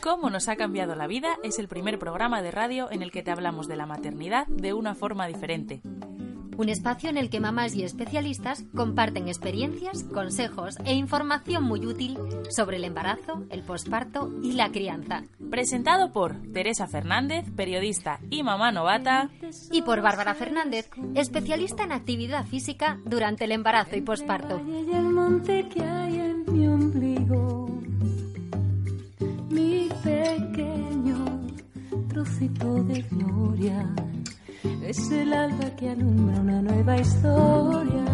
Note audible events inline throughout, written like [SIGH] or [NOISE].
Cómo nos ha cambiado la vida es el primer programa de radio en el que te hablamos de la maternidad de una forma diferente. Un espacio en el que mamás y especialistas comparten experiencias, consejos e información muy útil sobre el embarazo, el posparto y la crianza. Presentado por Teresa Fernández, periodista y mamá novata. Y por Bárbara Fernández, especialista en actividad física durante el embarazo y posparto. Mi pequeño trocito de gloria es el alba que alumbra una nueva historia.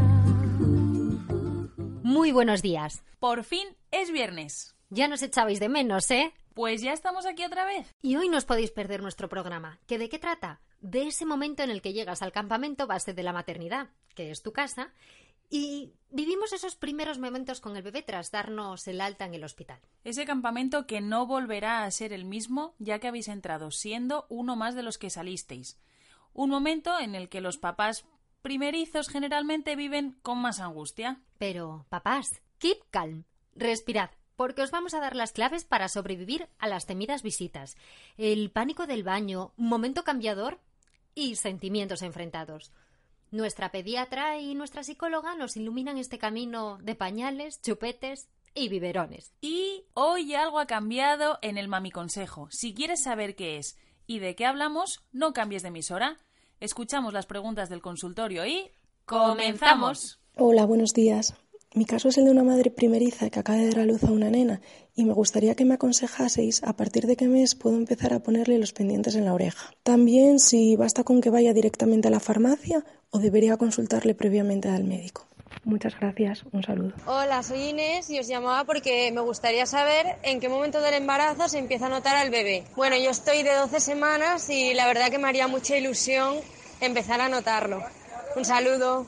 Muy buenos días. Por fin es viernes. Ya nos echabais de menos, ¿eh? Pues ya estamos aquí otra vez. Y hoy no os podéis perder nuestro programa. ¿Que de qué trata? De ese momento en el que llegas al campamento base de la maternidad, que es tu casa, y vivimos esos primeros momentos con el bebé tras darnos el alta en el hospital. Ese campamento que no volverá a ser el mismo ya que habéis entrado siendo uno más de los que salisteis. Un momento en el que los papás primerizos generalmente viven con más angustia. Pero, papás, keep calm, respirad, porque os vamos a dar las claves para sobrevivir a las temidas visitas, el pánico del baño, momento cambiador y sentimientos enfrentados. Nuestra pediatra y nuestra psicóloga nos iluminan este camino de pañales, chupetes y biberones. Y hoy algo ha cambiado en el Mami Consejo. Si quieres saber qué es y de qué hablamos, no cambies de emisora. Escuchamos las preguntas del consultorio y comenzamos. Hola, buenos días. Mi caso es el de una madre primeriza que acaba de dar a luz a una nena y me gustaría que me aconsejaseis a partir de qué mes puedo empezar a ponerle los pendientes en la oreja. También si basta con que vaya directamente a la farmacia o debería consultarle previamente al médico. Muchas gracias, un saludo. Hola, soy Inés y os llamaba porque me gustaría saber en qué momento del embarazo se empieza a notar al bebé. Bueno, yo estoy de 12 semanas y la verdad que me haría mucha ilusión empezar a notarlo. Un saludo.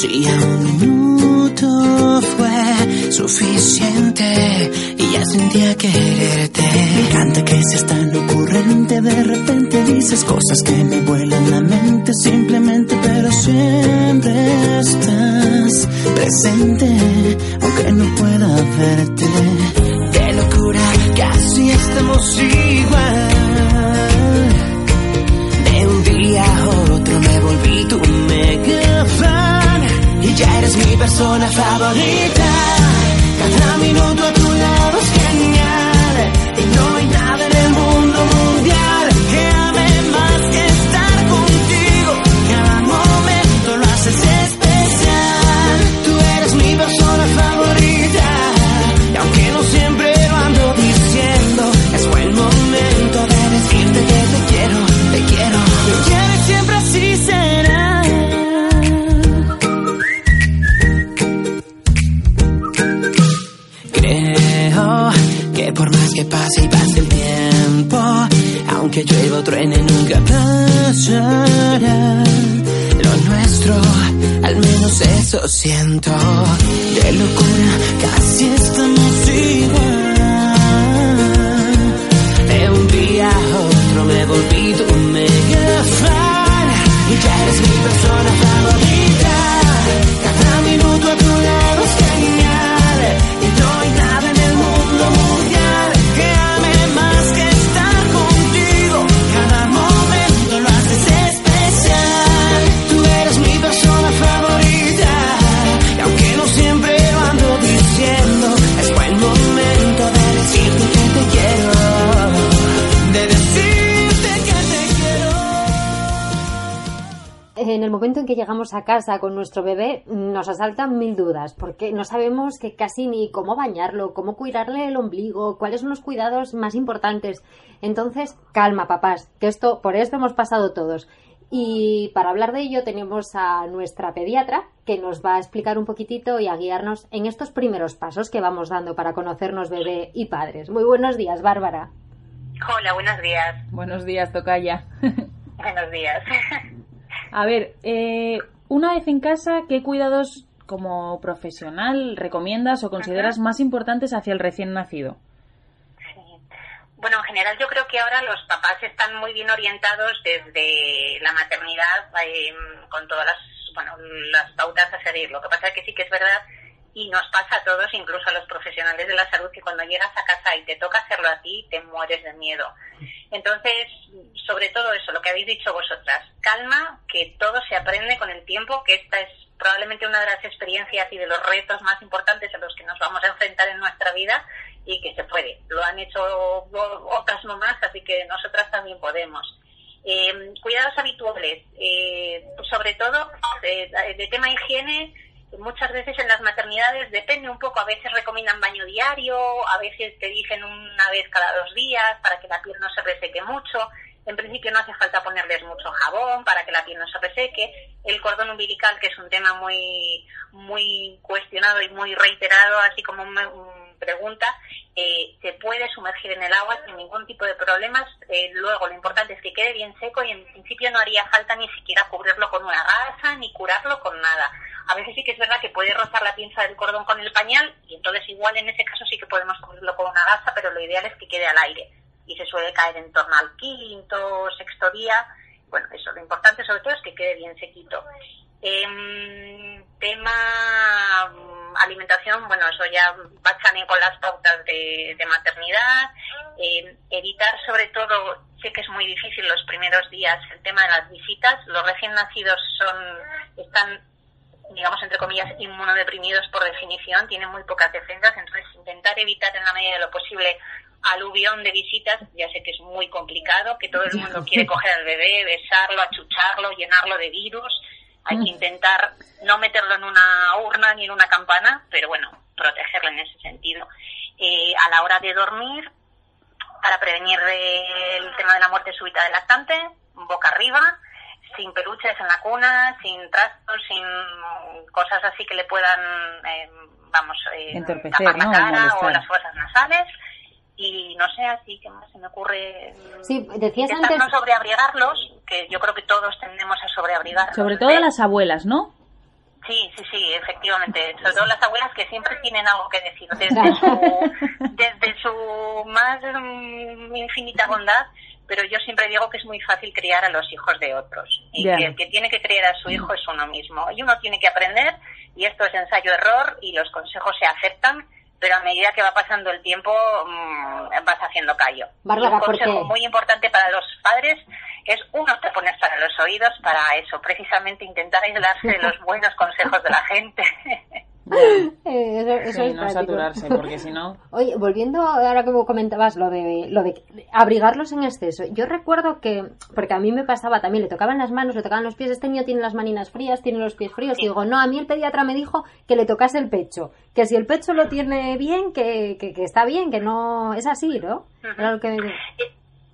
Conocía un minuto fue suficiente y ya sentía quererte. Me encanta que seas tan ocurrente, de repente dices cosas que me vuelan la mente simplemente, pero siempre estás presente, aunque no pueda verte. Momento en que llegamos a casa con nuestro bebé nos asaltan mil dudas, porque no sabemos que casi ni cómo bañarlo, cómo cuidarle el ombligo, cuáles son los cuidados más importantes. Entonces, calma, papás, que esto, por esto hemos pasado todos. Y para hablar de ello tenemos a nuestra pediatra que nos va a explicar un poquitito y a guiarnos en estos primeros pasos que vamos dando para conocernos bebé y padres. Muy buenos días, Bárbara. Hola, buenos días. Buenos días, Tocaya. [LAUGHS] buenos días. [LAUGHS] a ver, eh, una vez en casa, ¿qué cuidados como profesional recomiendas o consideras más importantes hacia el recién nacido? Bueno, en general yo creo que ahora los papás están muy bien orientados desde la maternidad eh, con todas las, bueno, las pautas a seguir. Lo que pasa es que sí que es verdad y nos pasa a todos, incluso a los profesionales de la salud, que cuando llegas a casa y te toca hacerlo a ti, te mueres de miedo. Entonces, sobre todo eso, lo que habéis dicho vosotras, calma, que todo se aprende con el tiempo, que esta es probablemente una de las experiencias y de los retos más importantes a los que nos vamos a enfrentar en nuestra vida y que se puede. Lo han hecho otras mamás, así que nosotras también podemos. Eh, cuidados habituales, eh, sobre todo eh, de, tema higiene, muchas veces en las maternidades depende un poco, a veces recomiendan baño diario, a veces te dicen una vez cada dos días para que la piel no se reseque mucho. En principio no hace falta ponerles mucho jabón para que la piel no se reseque. El cordón umbilical, que es un tema muy, muy cuestionado y muy reiterado, así como un pregunta, eh, se puede sumergir en el agua sin ningún tipo de problemas. Eh, luego, lo importante es que quede bien seco y en principio no haría falta ni siquiera cubrirlo con una gasa ni curarlo con nada. A veces sí que es verdad que puede rozar la pinza del cordón con el pañal y entonces igual en ese caso sí que podemos cubrirlo con una gasa, pero lo ideal es que quede al aire y se suele caer en torno al quinto, sexto día. Bueno, eso, lo importante sobre todo es que quede bien sequito. Eh, tema alimentación, bueno, eso ya va también con las pautas de, maternidad. Eh, evitar, sobre todo, sé que es muy difícil los primeros días el tema de las visitas. Los recién nacidos son están, digamos, entre comillas, inmunodeprimidos por definición, tienen muy pocas defensas, entonces intentar evitar en la medida de lo posible aluvión de visitas, ya sé que es muy complicado, que todo el mundo [LAUGHS] quiere coger al bebé, besarlo, achucharlo, llenarlo de virus hay que intentar no meterlo en una urna ni en una campana, pero bueno, protegerlo en ese sentido. Eh, a la hora de dormir, para prevenir el tema de la muerte súbita del lactante, boca arriba, sin peluches en la cuna, sin trastos, sin cosas así que le puedan, eh, vamos, eh, tapar la cara o las fuerzas nasales. Y no sé así que más se me ocurre sí decías antes no sobreabrigarlos que yo creo que todos tendemos a sobreabrigar sobre todo las abuelas no sí sí sí efectivamente. [LAUGHS] Sobre todo las abuelas que siempre tienen algo que decir. Desde su desde su más mm, infinita bondad pero yo siempre digo que es muy fácil criar a los hijos de otros y que el que tiene que criar a su hijo es uno mismo y uno tiene que aprender y esto es ensayo error y los consejos se aceptan pero a medida que va pasando el tiempo mmm, vas haciendo callo. un consejo muy importante para los padres es uno te pones para los oídos para eso, precisamente intentar aislarse de los [LAUGHS] buenos consejos de la gente. [LAUGHS] [LAUGHS] Eh, eso, es no saturarse, porque si no... [LAUGHS] Oye, volviendo ahora que comentabas lo de, lo de abrigarlos en exceso, yo recuerdo que, porque a mí me pasaba también, le tocaban las manos, le tocaban los pies, este niño tiene las maninas frías, tiene los pies fríos, y digo, no, a mí el pediatra me dijo que le tocase el pecho, que si el pecho lo tiene bien, que, que, está bien, que no, es así, ¿no? Era lo que...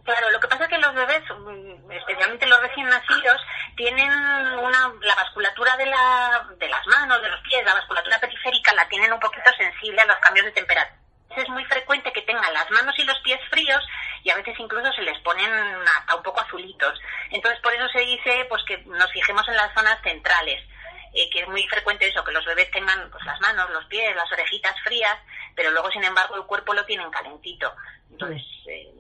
Claro, lo que pasa es que los bebés, mm, especialmente los recién nacidos, tienen una, la vasculatura de, la, de las manos, de los pies, la vasculatura periférica la tienen un poquito sensible a los cambios de temperatura. Es muy frecuente que tengan las manos y los pies fríos y a veces incluso se les ponen hasta un poco azulitos. Entonces, por eso se dice pues que nos fijemos en las zonas centrales. Eh, que es muy frecuente eso, que los bebés tengan pues, las manos, los pies, las orejitas frías, pero luego, sin embargo, el cuerpo lo tienen calentito. Entonces, eh,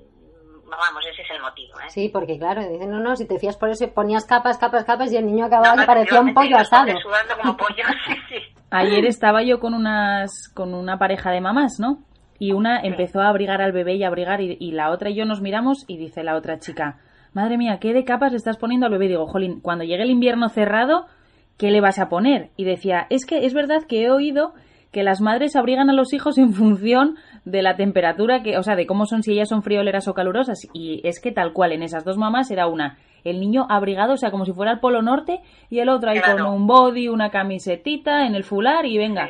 vamos, ese es el motivo. ¿eh? Sí, porque claro, dicen, no, no, si te fías por eso, ponías capas, capas, capas y el niño acababa y parecía un pollo asado. Como pollo, [LAUGHS] sí, Ayer estaba yo con unas con una pareja de mamás, ¿no? Y una empezó a abrigar al bebé y a abrigar y, y, la otra y yo nos miramos y dice la otra chica, madre mía, ¿qué de capas le estás poniendo al bebé? digo, jolín, cuando llegue el invierno cerrado, ¿qué le vas a poner? Y decía, es que es verdad que he oído que las madres abrigan a los hijos en función de la temperatura que, o sea, de cómo son, si ellas son frioleras o calurosas. Y es que tal cual, en esas dos mamás era una, el niño abrigado, o sea, como si fuera el Polo Norte, y el otro ahí con un body, una camisetita, en el fular y venga.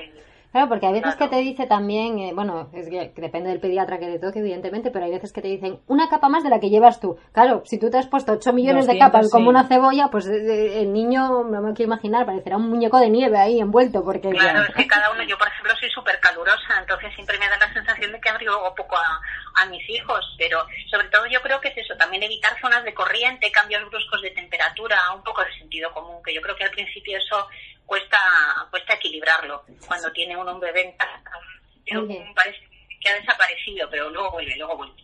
Claro, porque hay veces Claro. que te dice también, eh, bueno, es que depende del pediatra que te toque, evidentemente, pero hay veces que te dicen una capa más de la que llevas tú. Claro, si tú te has puesto 8 millones de 200, capas como una cebolla, pues eh, el niño, no me quiero imaginar, parecerá un muñeco de nieve ahí envuelto, porque Claro, es que cada uno, yo por ejemplo soy súper calurosa, entonces siempre me da la sensación de que abrigo poco a, a mis hijos, pero sobre todo yo creo que es eso, también evitar zonas de corriente, cambios bruscos de temperatura, un poco de sentido común, que yo creo que al principio eso cuesta cuesta equilibrarlo. Cuando tiene uno un bebé en casa, parece que ha desaparecido, pero luego vuelve, luego vuelve.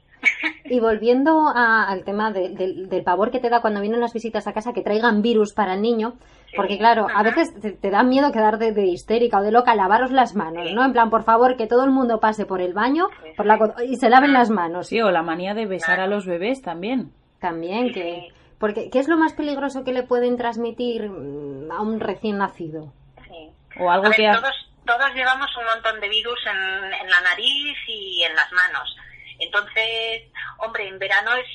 Y volviendo a- al tema de- del- del pavor que te da cuando vienen las visitas a casa que traigan virus para el niño, porque claro, a veces te, te da miedo quedar de, de histérica o de loca, lavaros las manos, ¿no? En plan, por favor, que todo el mundo pase por el baño por la y se laven las manos. Sí, o la manía de besar a los bebés también. También que... Porque, ¿qué es lo más peligroso que le pueden transmitir mm, a un recién nacido? Sí. O algo A ver, que... ha- todos, todos llevamos un montón de virus en, en la nariz y en las manos. Entonces, hombre, en verano es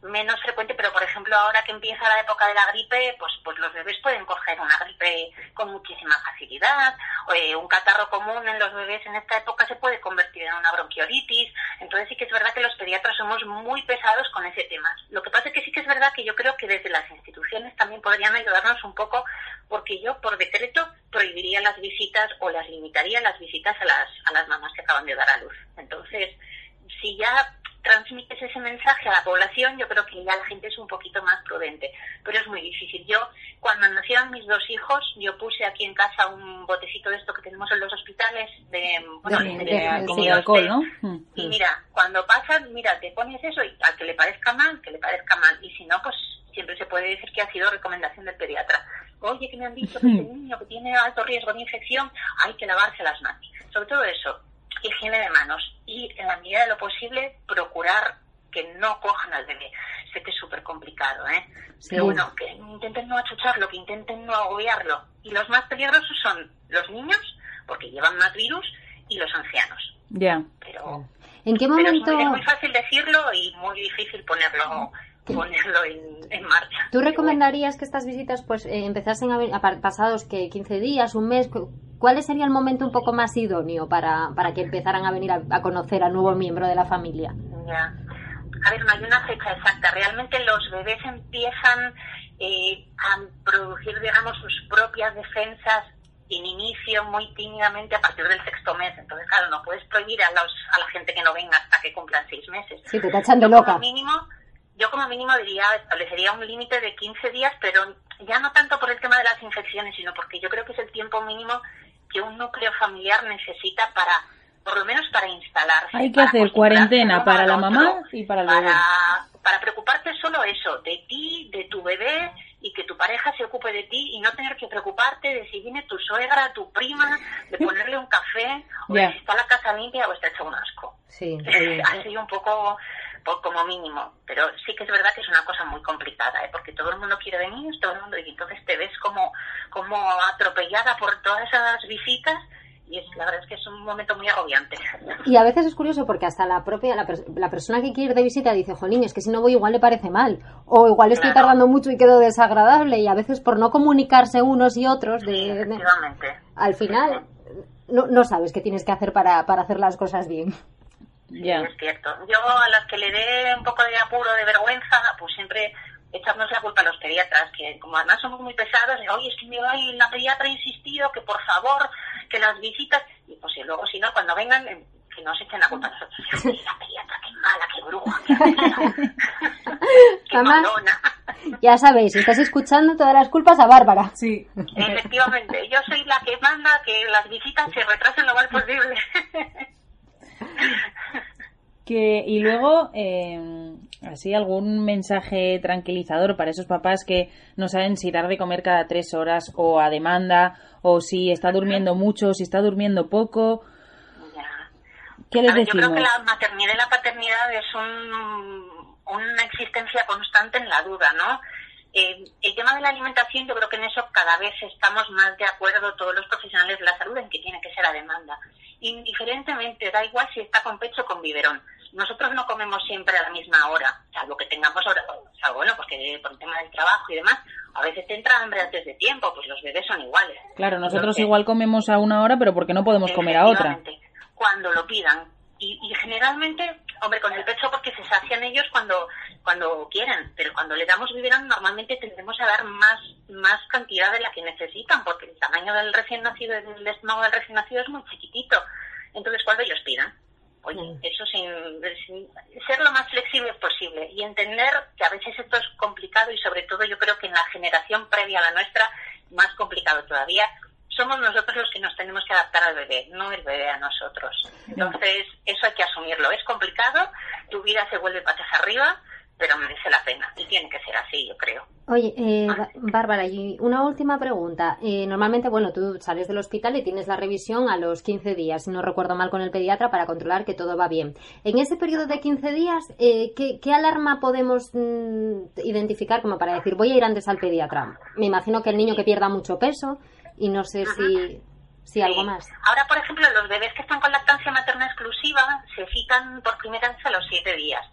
menos frecuente, pero por ejemplo ahora que empieza la época de la gripe, pues, pues los bebés pueden coger una gripe con muchísima facilidad. Eh, un catarro común en los bebés en esta época se puede convertir en una bronquiolitis. Entonces sí que es verdad que los pediatras somos muy pesados con ese tema. Lo que pasa es que sí que es verdad que yo creo que desde las instituciones también podrían ayudarnos un poco porque yo por decreto prohibiría las visitas o las limitaría las visitas a las, a las mamás que acaban de dar a luz. Entonces, si ya transmites ese mensaje a la población, yo creo que ya la gente es un poquito más prudente. Pero es muy difícil. Yo, cuando nacieron mis dos hijos, yo puse aquí en casa un botecito de esto que tenemos en los hospitales de, bueno, De- alcohol, ¿no? Mm. Y mira, cuando pasas, mira, te pones eso y al que le parezca mal, que le parezca mal. Y si no, pues siempre se puede decir que ha sido recomendación del pediatra. Oye, que me han dicho que este [LAUGHS] niño que tiene alto riesgo de infección, hay que lavarse las manos. Sobre todo eso, higiene de manos. Y en la medida de lo posible, procurar que no cojan al bebé. Sé que es súper complicado, ¿eh? Sí. Pero bueno, que intenten no achucharlo, que intenten no agobiarlo. Y los más peligrosos son los niños, porque llevan más virus, y los ancianos. Ya. Pero ¿En qué pero es momento muy, es muy fácil decirlo y muy difícil ponerlo ponerlo en, en marcha. tú recomendarías que estas visitas pues eh, empezasen a, a pa- pasados que 15 días, un mes? cu- ¿Cuál sería el momento un poco más idóneo para, para que empezaran a venir a, a conocer al nuevo miembro de la familia? Ya. A ver, no hay una fecha exacta. Realmente los bebés empiezan eh, a producir, digamos, sus propias defensas en inicio muy tímidamente a partir del sexto mes. Entonces, claro, no puedes prohibir a, los, a la gente que no venga hasta que cumplan seis meses. Sí, te de Yo loca. como mínimo, yo como mínimo diría, establecería un límite de 15 días, pero ya no tanto por el tema de las infecciones, sino porque yo creo que es el tiempo mínimo que un núcleo familiar necesita para, por lo menos para instalarse. Hay que para hacer cuarentena para la otro, mamá y para el bebé. para, para preocuparte solo eso, de ti, de tu bebé y que tu pareja se ocupe de ti y no tener que preocuparte de si viene tu suegra, tu prima, de [LAUGHS] ponerle un café o de si está la casa limpia o está hecho un asco. Sí. Así un poco por- como mínimo, pero sí que es verdad que es una cosa muy complicada, ¿eh? porque todo el mundo quiere venir, todo el mundo, y entonces te ves como, como atropellada por todas esas visitas y es, la verdad es que es un momento muy agobiante. Y a veces es curioso porque hasta la propia, la, pers- la persona que quiere ir de visita dice, jolín, es que si no voy igual le parece mal. O igual estoy Claro. tardando mucho y quedo desagradable. Y a veces por no comunicarse unos y otros, de, Sí, de- efectivamente. al final no, no sabes qué tienes que hacer para, para hacer las cosas bien. Ya. Es cierto. Yo a las que le dé un poco de apuro, de vergüenza, pues siempre echarnos la culpa a los pediatras, que como además somos muy pesados, de, oye, es que me ay, la pediatra ha insistido que por favor, que las visitas, y pues y luego si no, cuando vengan, eh, que nos echen la culpa a nosotros. La pediatra, qué mala, qué bruja, qué, [LAUGHS] malona. Ya sabéis, estás escuchando todas las culpas a Bárbara. Sí. Efectivamente, yo soy la que manda que las visitas se retrasen lo más posible. [LAUGHS] Que, y luego, eh, así algún mensaje tranquilizador para esos papás que no saben si dar de comer cada tres horas o a demanda, o si está durmiendo mucho, o si está durmiendo poco. Ya. ¿Qué les ver, yo creo decimos? que la maternidad y la paternidad es un- una existencia constante en la duda, ¿no? Eh, el tema de la alimentación, yo creo que en eso cada vez estamos más de acuerdo todos los profesionales de la salud en que tiene que ser a demanda. Indiferentemente, da igual si está con pecho o con biberón. nosotros no comemos siempre a la misma hora, salvo que tengamos hora, salvo bueno, porque por el tema del trabajo y demás, a veces te entra hambre antes de tiempo, pues los bebés son iguales. Claro, nosotros Entonces, igual comemos a una hora, pero porque no podemos comer a otra. Cuando lo pidan. Y, y generalmente, hombre, con el pecho porque se sacian ellos cuando cuando quieren, pero cuando le damos biberón normalmente tendremos a dar más más cantidad de la que necesitan, porque el tamaño del recién nacido, del estómago del recién nacido es muy chiquitito. Entonces, cuando ellos pidan, oye, eso sin, sin ser lo más flexible posible y entender que a veces esto es complicado y sobre todo yo creo que en la generación previa a la nuestra, más complicado todavía, somos nosotros los que nos tenemos que adaptar al bebé, no el bebé a nosotros. Entonces, eso hay que asumirlo. Es complicado, tu vida se vuelve patas arriba, pero merece la pena. Y tiene que ser así, yo creo. Oye, eh, Ba- Bárbara, y una última pregunta. Eh, normalmente, bueno, tú sales del hospital y tienes la revisión a los 15 días, si no recuerdo mal, con el pediatra para controlar que todo va bien. En ese periodo de 15 días, eh, ¿qué, qué alarma podemos mm, identificar como para decir, voy a ir antes al pediatra? Me imagino que el niño que pierda mucho peso y no sé si, si algo más. Ahora, por ejemplo, los bebés que están con lactancia materna exclusiva se citan por primera vez a los siete días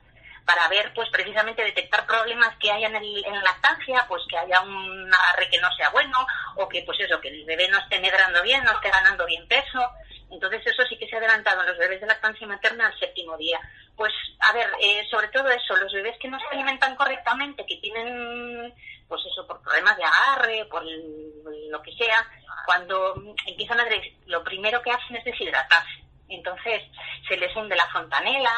para ver, pues precisamente detectar problemas que haya en, el, en la lactancia, pues que haya un agarre que no sea bueno o que, pues eso, que el bebé no esté medrando bien, no esté ganando bien peso. Entonces eso sí que se ha adelantado en los bebés de lactancia materna al séptimo día. Pues, a ver, eh, sobre todo eso, los bebés que no se alimentan correctamente, que tienen, pues eso, por problemas de agarre, por lo que sea, cuando empiezan a lo primero que hacen es deshidratarse. Entonces se les hunde la fontanela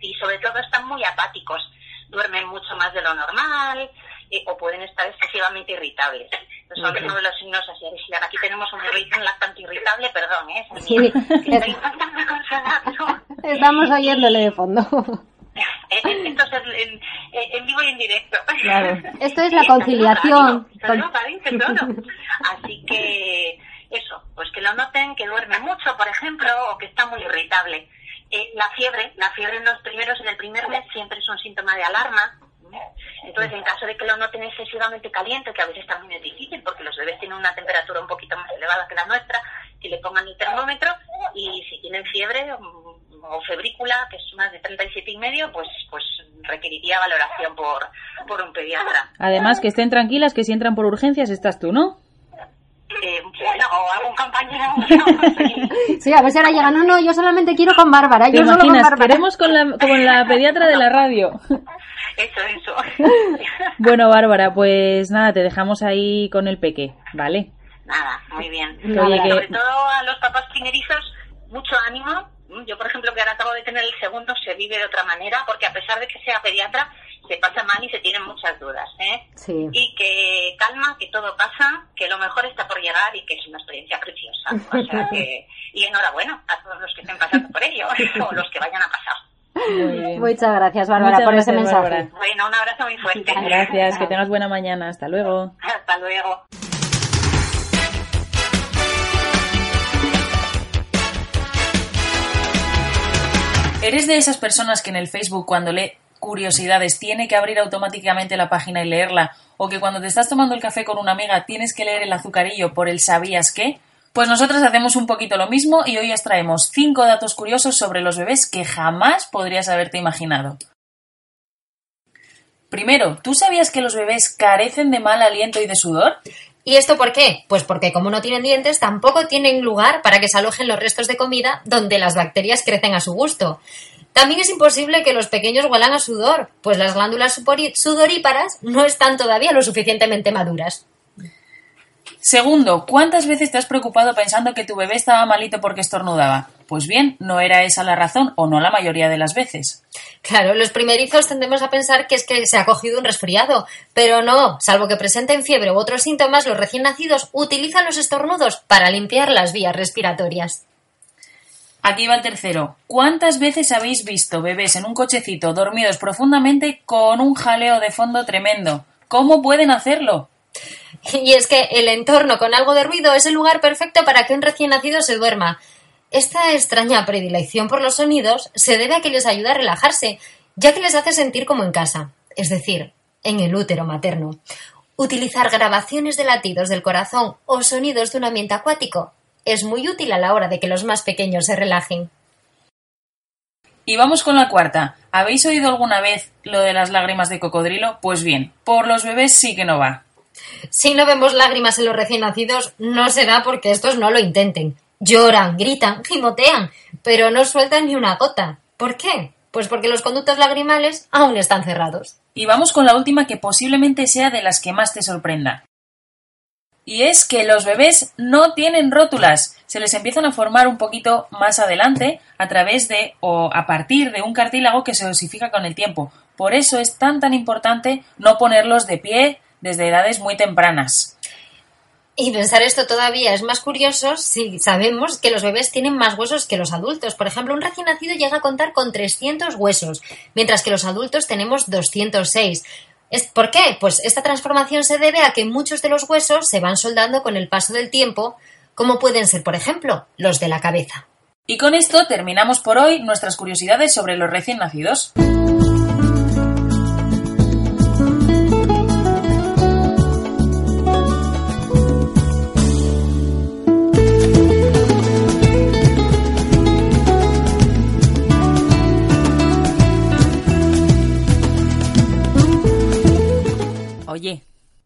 y sobre todo están muy apáticos, duermen mucho más de lo normal eh, o pueden estar excesivamente irritables. Entonces, son uno de los signos así Aquí tenemos un bebé lactante irritable, perdón, ¿eh? Sí. mío, que estoy intentando consolarlo. Estamos oyéndole de fondo. Eh, eh, Esto es en, vivo y en directo. Claro. Esto es la conciliación. Radio, [LAUGHS] Así que eso, pues que lo noten, que duerme mucho, por ejemplo, o que está muy irritable. Eh, la fiebre, la fiebre en los primeros, en el primer mes siempre es un síntoma de alarma. Entonces, en caso de que lo noten excesivamente caliente, que a veces también es difícil porque los bebés tienen una temperatura un poquito más elevada que la nuestra, que le pongan el termómetro y si tienen fiebre mm, o febrícula, que es más de 37 y medio, pues, pues requeriría valoración por, por un pediatra. Además, que estén tranquilas, que si entran por urgencias estás tú, ¿no? Eh, bueno, o algún compañero. no, [LAUGHS] Sí, a ver si ahora llega. No, no, yo solamente quiero con Bárbara. ¿Te Yo solo con imaginas? Bárbara. Queremos con la, con la pediatra de la radio. [LAUGHS] Eso, eso. [LAUGHS] Bueno, Bárbara, pues nada, te dejamos ahí con el peque, ¿vale? Nada, muy bien. Que oye, que- Sobre todo a los papás primerizos, mucho ánimo. Yo, por ejemplo, que ahora acabo de tener el segundo, se vive de otra manera, porque a pesar de que sea pediatra, se pasa mal y se tienen muchas dudas. ¿eh? Sí. Y que calma, que todo pasa, que lo mejor está por llegar y que es una experiencia preciosa. O sea que, y enhorabuena a todos los que estén pasando por ello, [LAUGHS] o los que vayan a pasar. Muy [LAUGHS] bien. Muchas gracias, Bárbara, Muchas por ese gracias, mensaje. Bárbara. Bueno, un abrazo muy fuerte. Gracias, que tengas buena mañana. Hasta luego. Hasta luego. ¿Eres de esas personas que en el Facebook cuando lee curiosidades tiene que abrir automáticamente la página y leerla? ¿O que cuando te estás tomando el café con una amiga tienes que leer el azucarillo por el sabías qué? Pues nosotros hacemos un poquito lo mismo y hoy os traemos cinco datos curiosos sobre los bebés que jamás podrías haberte imaginado. Primero, ¿tú sabías que los bebés carecen de mal aliento y de sudor? ¿Y esto por qué? Pues porque como no tienen dientes, tampoco tienen lugar para que se alojen los restos de comida donde las bacterias crecen a su gusto. También es imposible que los pequeños huelan a sudor, pues las glándulas sudoríparas no están todavía lo suficientemente maduras. Segundo, ¿cuántas veces te has preocupado pensando que tu bebé estaba malito porque estornudaba? Pues bien, no era esa la razón, o no la mayoría de las veces. Claro, los primerizos tendemos a pensar que es que se ha cogido un resfriado, pero no, salvo que presenten fiebre u otros síntomas, los recién nacidos utilizan los estornudos para limpiar las vías respiratorias. Aquí va el tercero. ¿Cuántas veces habéis visto bebés en un cochecito dormidos profundamente con un jaleo de fondo tremendo? ¿Cómo pueden hacerlo? [LAUGHS] Y es que el entorno con algo de ruido es el lugar perfecto para que un recién nacido se duerma. Esta extraña predilección por los sonidos se debe a que les ayuda a relajarse, ya que les hace sentir como en casa, es decir, en el útero materno. Utilizar grabaciones de latidos del corazón o sonidos de un ambiente acuático es muy útil a la hora de que los más pequeños se relajen. Y vamos con la cuarta. ¿Habéis oído alguna vez lo de las lágrimas de cocodrilo? Pues bien, por los bebés sí que no va. Si no vemos lágrimas en los recién nacidos, no será porque estos no lo intenten. Lloran, gritan, gimotean, pero no sueltan ni una gota. ¿Por qué? Pues porque los conductos lagrimales aún están cerrados. Y vamos con la última que posiblemente sea de las que más te sorprenda. Y es que los bebés no tienen rótulas. Se les empiezan a formar un poquito más adelante a través de o a partir de un cartílago que se osifica con el tiempo. Por eso es tan tan importante no ponerlos de pie desde edades muy tempranas. Y pensar esto todavía es más curioso si sabemos que los bebés tienen más huesos que los adultos. Por ejemplo, un recién nacido llega a contar con 300 huesos, mientras que los adultos tenemos 206. ¿Es, ¿Por qué? Pues esta transformación se debe a que muchos de los huesos se van soldando con el paso del tiempo, como pueden ser, por ejemplo, los de la cabeza. Y con esto terminamos por hoy nuestras curiosidades sobre los recién nacidos.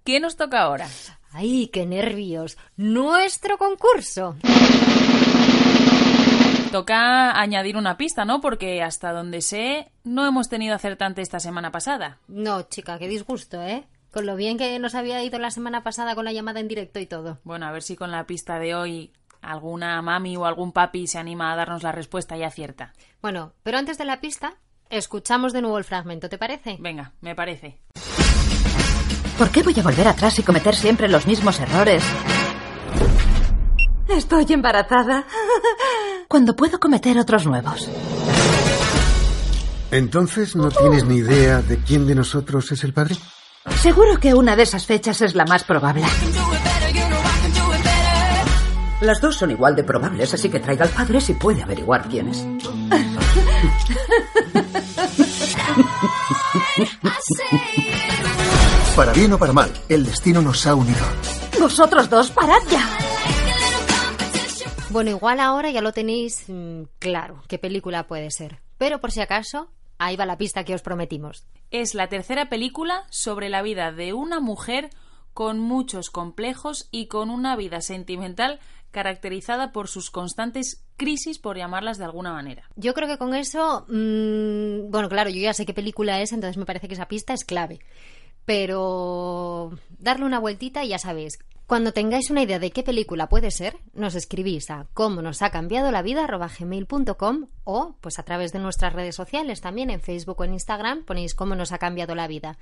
¿Qué nos toca ahora? ¡Ay, qué nervios! ¡Nuestro concurso! Toca añadir una pista, ¿no? Porque hasta donde sé, no hemos tenido acertante esta semana pasada. No, chica, qué disgusto, ¿eh? Con lo bien que nos había ido la semana pasada con la llamada en directo y todo. Bueno, a ver si con la pista de hoy alguna mami o algún papi se anima a darnos la respuesta y acierta. Bueno, pero antes de la pista, escuchamos de nuevo el fragmento, ¿te parece? Venga, me parece. ¿Por qué voy a volver atrás y cometer siempre los mismos errores? Estoy embarazada. Cuando puedo cometer otros nuevos. Entonces, ¿no tienes ni idea de quién de nosotros es el padre? Seguro que una de esas fechas es la más probable. Las dos son igual de probables, así que traiga al padre si puede averiguar quién es. [LAUGHS] Para bien o para mal, el destino nos ha unido. Vosotros dos, parad ya. Bueno, igual ahora ya lo tenéis mm, claro qué película puede ser. Pero por si acaso, ahí va la pista que os prometimos. Es la tercera película sobre la vida de una mujer con muchos complejos y con una vida sentimental caracterizada por sus constantes crisis, por llamarlas de alguna manera. Yo creo que con eso, mm, bueno, claro, yo ya sé qué película es, entonces me parece que esa pista es clave. Pero darle una vueltita y ya sabéis. Cuando tengáis una idea de qué película puede ser, nos escribís a cómo nos ha cambiado la vida gmail.com o pues a través de nuestras redes sociales también en Facebook o en Instagram ponéis cómo nos ha cambiado la vida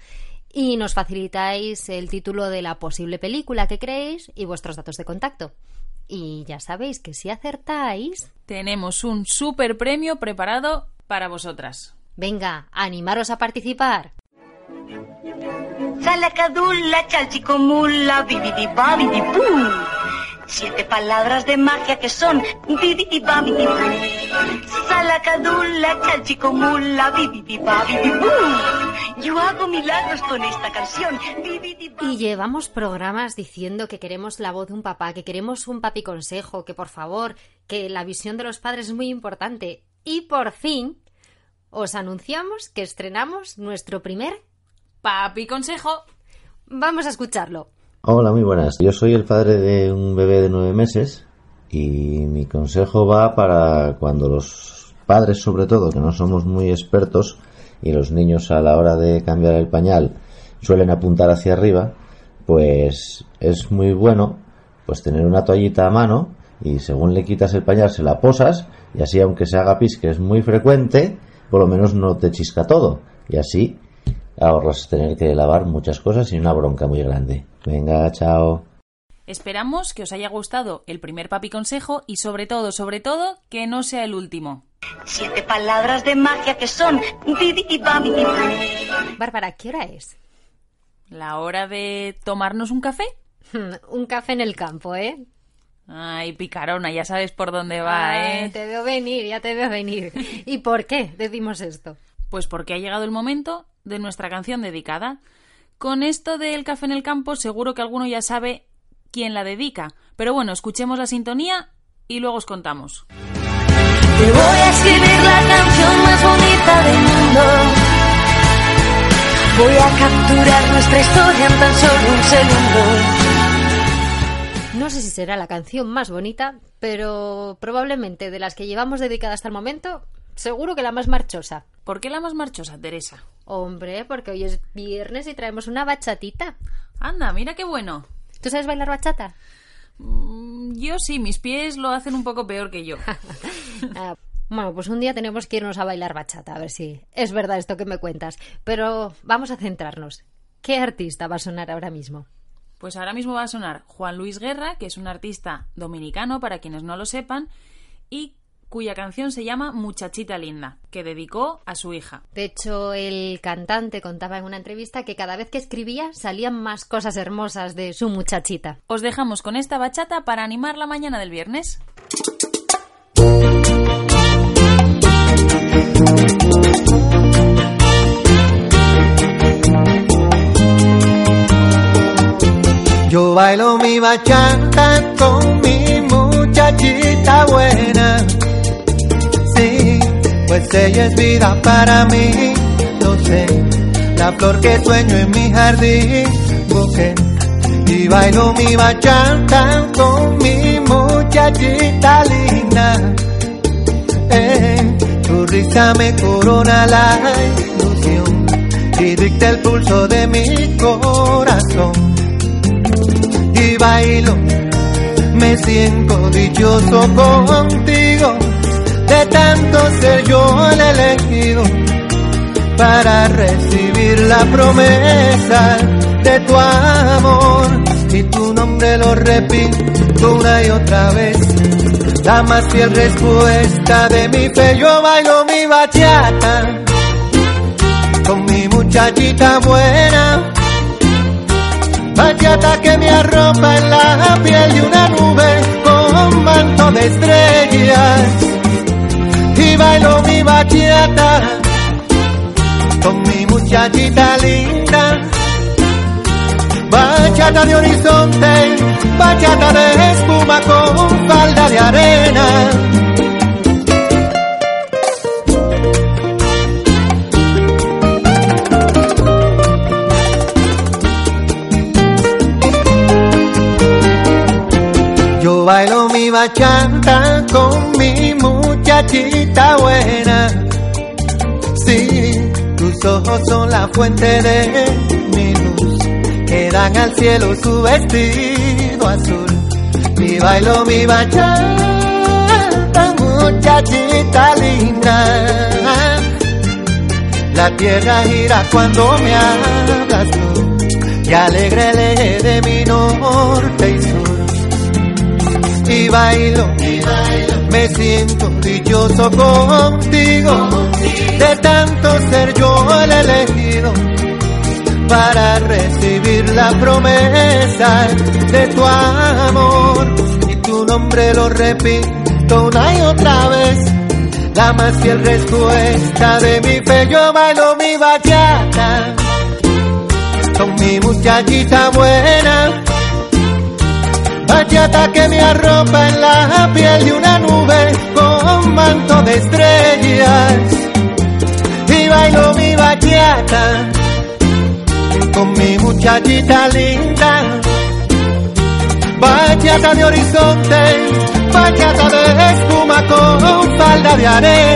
y nos facilitáis el título de la posible película que creéis y vuestros datos de contacto. Y ya sabéis que si acertáis, tenemos un super premio preparado para vosotras. Venga, animaros a participar. Salacadulla, chalchicomula, bibidi babidi bú. Siete palabras de magia que son bibidi babidi bú. Salacadulla, chalchicomula, bibidi babidi bú. Yo hago milagros con esta canción. Y llevamos programas diciendo que queremos la voz de un papá, que queremos un papi consejo, que por favor, que la visión de los padres es muy importante. Y por fin os anunciamos que estrenamos nuestro primer Papi Consejo. Vamos a escucharlo. Hola, muy buenas. Yo soy el padre de un bebé de nueve meses y mi consejo va para cuando los padres, sobre todo, que no somos muy expertos y los niños a la hora de cambiar el pañal suelen apuntar hacia arriba, pues es muy bueno pues tener una toallita a mano y según le quitas el pañal se la posas y así aunque se haga pis que es muy frecuente, por lo menos no te chisca todo y así ahorras tener que lavar muchas cosas y una bronca muy grande. Venga, chao. Esperamos que os haya gustado el primer papi consejo y sobre todo, sobre todo, que no sea el último. Siete palabras de magia que son. Bárbara, ¿qué hora es? ¿La hora de tomarnos un café? un café en el campo, ¿eh? Ay, picarona, ya sabes por dónde va, Ay, ¿eh? Te veo venir, ya te veo venir. ¿Y por qué decimos esto? Pues porque ha llegado el momento de nuestra canción dedicada. Con esto del café en el campo seguro que alguno ya sabe quién la dedica, pero bueno, escuchemos la sintonía y luego os contamos. Te voy a escribir la canción más bonita del mundo. Voy a capturar nuestra historia en tan solo un segundo. No sé si será la canción más bonita, pero probablemente de las que llevamos dedicada hasta el momento, seguro que la más marchosa. ¿Por qué la más marchosa, Teresa? Hombre, porque hoy es viernes y traemos una bachatita. Anda, mira qué bueno. ¿Tú sabes bailar bachata? Mm, Yo sí, mis pies lo hacen un poco peor que yo. [LAUGHS] Ah, bueno, pues un día tenemos que irnos a bailar bachata, a ver si es verdad esto que me cuentas. Pero vamos a centrarnos. ¿Qué artista va a sonar ahora mismo? Pues ahora mismo va a sonar Juan Luis Guerra, que es un artista dominicano, para quienes no lo sepan, y cuya canción se llama Muchachita Linda, que dedicó a su hija. De hecho, el cantante contaba en una entrevista que cada vez que escribía salían más cosas hermosas de su muchachita. Os dejamos con esta bachata para animar la mañana del viernes. Yo bailo mi bachata con mi muchachita buena. Pues ella es vida para mí, lo sé. La flor que sueño en mi jardín, busqué. Y bailo mi bachata con mi muchachita linda. Eh, tu risa me corona la ilusión y dicta el pulso de mi corazón y bailo. Me siento dichoso contigo, tanto ser yo el elegido para recibir la promesa de tu amor. Y tu nombre lo repito una y otra vez. La más fiel respuesta de mi fe, yo bailo mi bachata con mi muchachita buena. Bachata que me arropa en la piel de una nube con manto de estrellas. Y bailo mi bachata con mi muchachita linda. Bachata de horizonte, bachata de espuma con falda de arena. Yo bailo mi bachata con mi muchachita buena. Sí, tus ojos son la fuente de mi luz, que dan al cielo su vestido azul. Y bailo mi bachata, muchachita linda. La tierra gira cuando me hablas tú, y alegre el eje de mi norte y sur y bailo, me siento dichoso contigo, de tanto ser yo el elegido para recibir la promesa de tu amor y tu nombre lo repito una y otra vez. La más fiel respuesta de mi fe, yo bailo mi bachata con mi muchachita buena. Bachata que me arropa en la piel de una nube con manto de estrellas. Y bailo mi bachata con mi muchachita linda. Bachata de horizonte, bachata de espuma con falda de arena.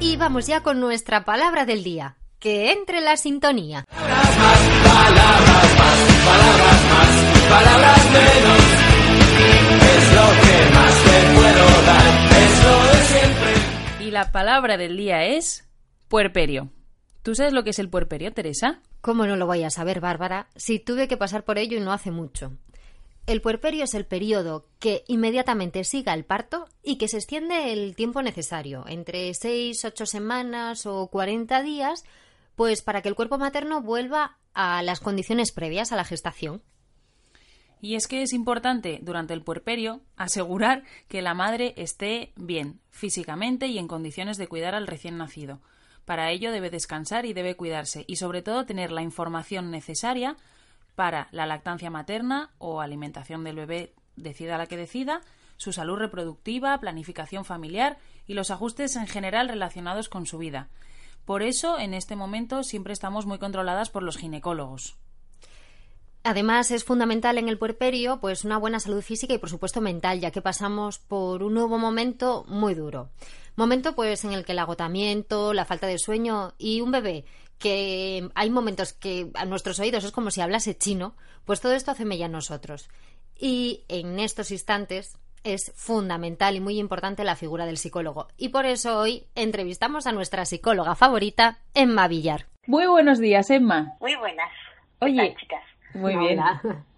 Y vamos ya con nuestra palabra del día. Que entre la sintonía. Palabras más, palabras menos. Es lo que más te puedo dar. Es lo de siempre. Y la palabra del día es puerperio. ¿Tú sabes lo que es el puerperio, Teresa? ¿Cómo no lo voy a saber, Bárbara? Si tuve que pasar por ello y no hace mucho. El puerperio es el periodo que inmediatamente siga el parto y que se extiende el tiempo necesario, entre 6, 8 semanas o 40 días, pues para que el cuerpo materno vuelva a las condiciones previas a la gestación. Y es que es importante durante el puerperio asegurar que la madre esté bien físicamente y en condiciones de cuidar al recién nacido, Para ello debe descansar y debe cuidarse y sobre todo tener la información necesaria para la lactancia materna o alimentación del bebé decida la que decida, su salud reproductiva, planificación familiar y los ajustes en general relacionados con su vida. Por eso, en este momento, siempre estamos muy controladas por los ginecólogos. Además, es fundamental en el puerperio pues una buena salud física y, por supuesto, mental, ya que pasamos por un nuevo momento muy duro. Momento pues en el que el agotamiento, la falta de sueño y un bebé que hay momentos que a nuestros oídos es como si hablase chino, pues todo esto hace mella a nosotros. Y en estos instantes es fundamental y muy importante la figura del psicólogo. Y por eso hoy entrevistamos a nuestra psicóloga favorita, Emma Villar. Muy buenos días, Emma. Muy buenas. Oye, chicas. Muy bien.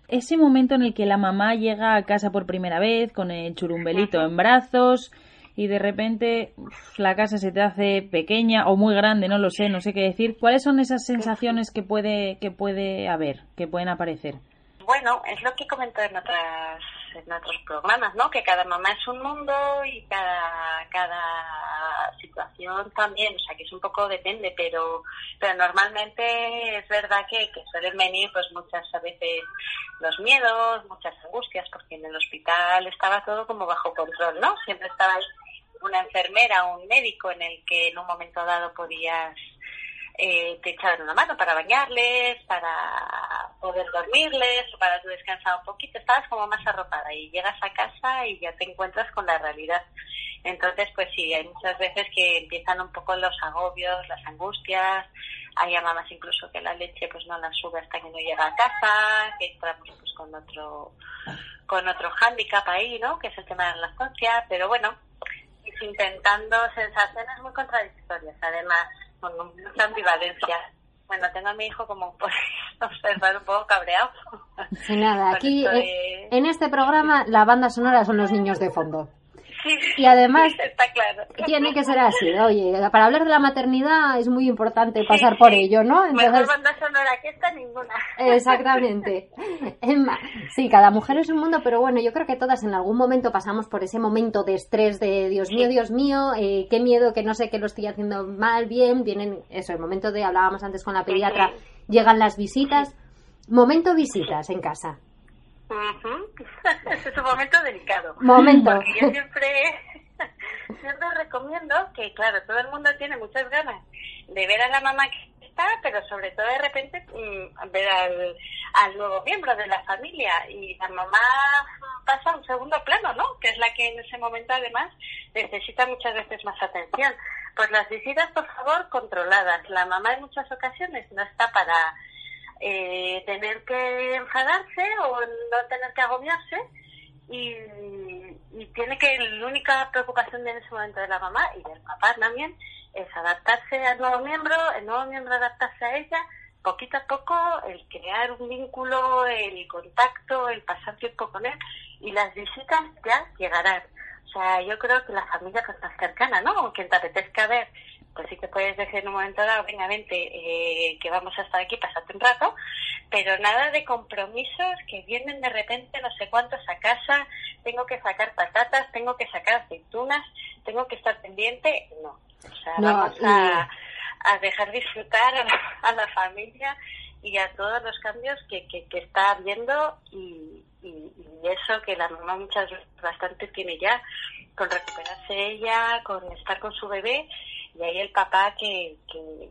Ese momento en el que la mamá llega a casa por primera vez con el churumbelito en brazos y de repente la casa se te hace pequeña o muy grande, no lo sé, no sé qué decir. ¿Cuáles son esas sensaciones que puede que puede haber, que pueden aparecer? Bueno, es lo que comentó en otras en otros programas, ¿no? Que cada mamá es un mundo y cada cada situación también, o sea, que es un poco depende, pero pero normalmente es verdad que, que suelen venir pues muchas a veces los miedos, muchas angustias, porque en el hospital estaba todo como bajo control, ¿no? Siempre estaba una enfermera o un médico en el que en un momento dado podías eh, te echaban una mano para bañarles, para poder dormirles, para tú descansar un poquito, estabas como más arropada y llegas a casa y ya te encuentras con la realidad. Entonces, pues sí, hay muchas veces que empiezan un poco los agobios, las angustias, hay mamás incluso que la leche pues no la sube hasta que no llega a casa, que entramos pues con otro con otro hándicap ahí, ¿no? Que es el tema de la lactancia, pero bueno, intentando sensaciones muy contradictorias, además con mucha ambivalencia. Bueno, tengo a mi hijo como [LAUGHS] pues, observar un poco cabreado. nada, aquí en este programa la banda sonora son los niños de fondo. Sí, y además está claro. tiene que ser así. Oye, para hablar de la maternidad es muy importante pasar por ello, ¿no? Entonces, Mejor banda sonora que esta ninguna. Exactamente. [LAUGHS] Emma, sí, cada mujer es un mundo, pero bueno, yo creo que todas en algún momento pasamos por ese momento de estrés de Dios mío, Dios mío, eh, qué miedo, que no sé que lo estoy haciendo mal, bien, vienen, eso, el momento de, hablábamos antes con la pediatra, llegan las visitas. Momento visitas en casa. Es un momento delicado. Momento. Porque yo siempre, [LAUGHS] siempre recomiendo que, claro, todo el mundo tiene muchas ganas de ver a la mamá que está, pero sobre todo de repente mm, ver al, al nuevo miembro de la familia. Y la mamá pasa a un segundo plano, ¿no? Que es la que en ese momento además necesita muchas veces más atención. Pues las visitas, por favor, controladas. La mamá en muchas ocasiones no está para eh, tener que enfadarse o no tener que agobiarse y, tiene que la única preocupación en ese momento de la mamá y del papá también es adaptarse al nuevo miembro, el nuevo miembro adaptarse a ella, poquito a poco el crear un vínculo, el contacto, el pasar tiempo con él y las visitas ya llegarán. O sea, yo creo que la familia pues más cercana, ¿no? Quien te apetezca ver pues sí que puedes decir en un momento dado, venga, vente, eh, que vamos a estar aquí, pasarte un rato, pero nada de compromisos que vienen de repente no sé cuántos a casa, tengo que sacar patatas, tengo que sacar aceitunas, tengo que estar pendiente, no. O sea, vamos a, a, dejar disfrutar [LAUGHS] a la, familia y a todos los cambios que, que, que está habiendo y, y, y, eso que la mamá muchas veces bastante tiene ya con recuperarse ella, con estar con su bebé y ahí el papá que,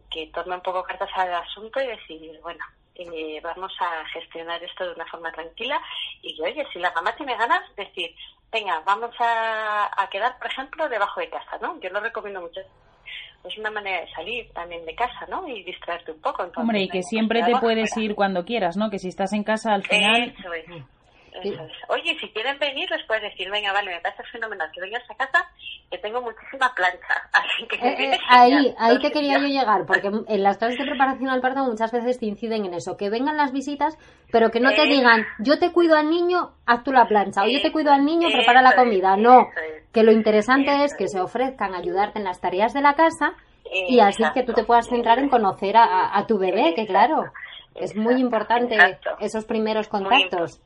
que, tome un poco cartas al asunto y decidir, bueno, eh, vamos a gestionar esto de una forma tranquila y oye, si la mamá tiene ganas, decir, venga, vamos a, a quedar, por ejemplo, debajo de casa, ¿no? Yo lo recomiendo mucho es una manera de salir también de casa, ¿no? Y distraerte un poco. Hombre, y que siempre te puedes ir cuando quieras, ¿no? Que si estás en casa al final... Eso es. Oye, si quieren venir, les puedes decir, venga, vale, me parece fenomenal que vengas a casa, que tengo muchísima plancha. [LAUGHS] Así que eh, eh, ahí, ahí te quería yo llegar, porque [LAUGHS] en las clases de preparación al parto muchas veces te inciden en eso, que vengan las visitas, pero que no te digan, yo te cuido al niño, haz tú la plancha, o yo te cuido al niño, prepara la comida. No, que lo interesante es que se ofrezcan a ayudarte en las tareas de la casa y así es que tú te puedas centrar en conocer a, tu bebé, que claro, es muy importante esos primeros contactos.